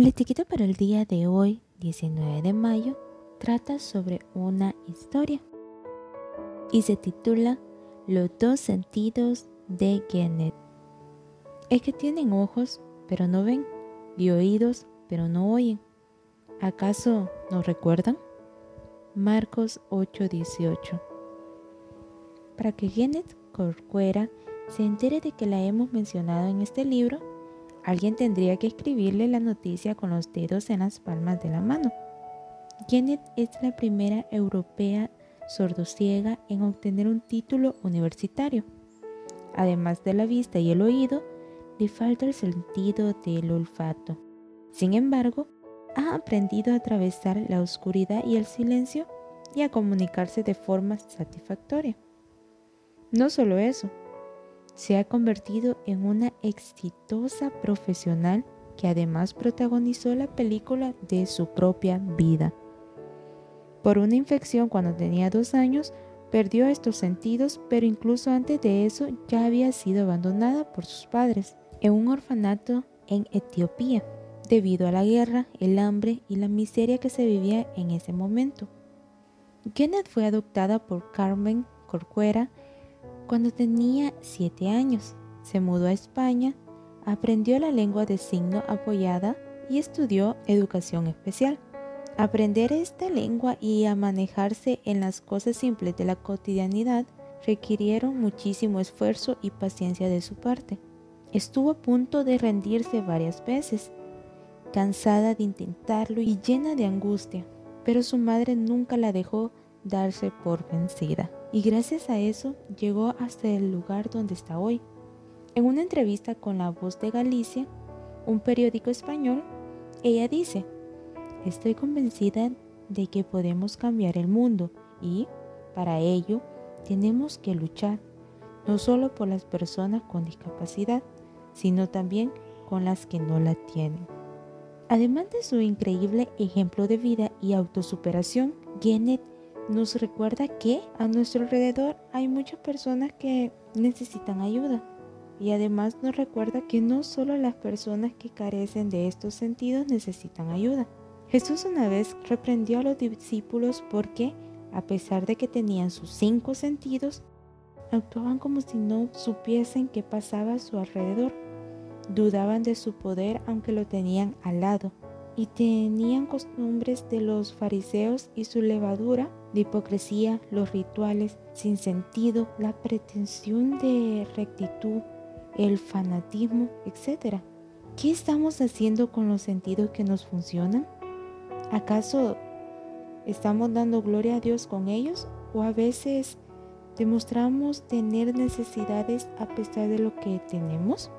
La etiqueta para el día de hoy, 19 de mayo, trata sobre una historia y se titula Los dos sentidos de Kenneth. Es que tienen ojos, pero no ven, y oídos, pero no oyen. ¿Acaso no recuerdan? Marcos 8:18. Para que Kenneth Corcuera se entere de que la hemos mencionado en este libro, Alguien tendría que escribirle la noticia con los dedos en las palmas de la mano. Janet es la primera europea sordociega en obtener un título universitario. Además de la vista y el oído, le falta el sentido del olfato. Sin embargo, ha aprendido a atravesar la oscuridad y el silencio y a comunicarse de forma satisfactoria. No solo eso, se ha convertido en una exitosa profesional que además protagonizó la película de su propia vida. Por una infección cuando tenía dos años, perdió estos sentidos, pero incluso antes de eso ya había sido abandonada por sus padres en un orfanato en Etiopía, debido a la guerra, el hambre y la miseria que se vivía en ese momento. Kenneth fue adoptada por Carmen Corcuera cuando tenía siete años, se mudó a España, aprendió la lengua de signo apoyada y estudió educación especial. Aprender esta lengua y a manejarse en las cosas simples de la cotidianidad requirieron muchísimo esfuerzo y paciencia de su parte. Estuvo a punto de rendirse varias veces, cansada de intentarlo y llena de angustia, pero su madre nunca la dejó darse por vencida y gracias a eso llegó hasta el lugar donde está hoy. En una entrevista con La Voz de Galicia, un periódico español, ella dice, estoy convencida de que podemos cambiar el mundo y, para ello, tenemos que luchar, no solo por las personas con discapacidad, sino también con las que no la tienen. Además de su increíble ejemplo de vida y autosuperación, Genet nos recuerda que a nuestro alrededor hay muchas personas que necesitan ayuda. Y además nos recuerda que no solo las personas que carecen de estos sentidos necesitan ayuda. Jesús una vez reprendió a los discípulos porque, a pesar de que tenían sus cinco sentidos, actuaban como si no supiesen qué pasaba a su alrededor. Dudaban de su poder aunque lo tenían al lado y tenían costumbres de los fariseos y su levadura de hipocresía, los rituales sin sentido, la pretensión de rectitud, el fanatismo, etc. ¿Qué estamos haciendo con los sentidos que nos funcionan? ¿Acaso estamos dando gloria a Dios con ellos o a veces demostramos tener necesidades a pesar de lo que tenemos?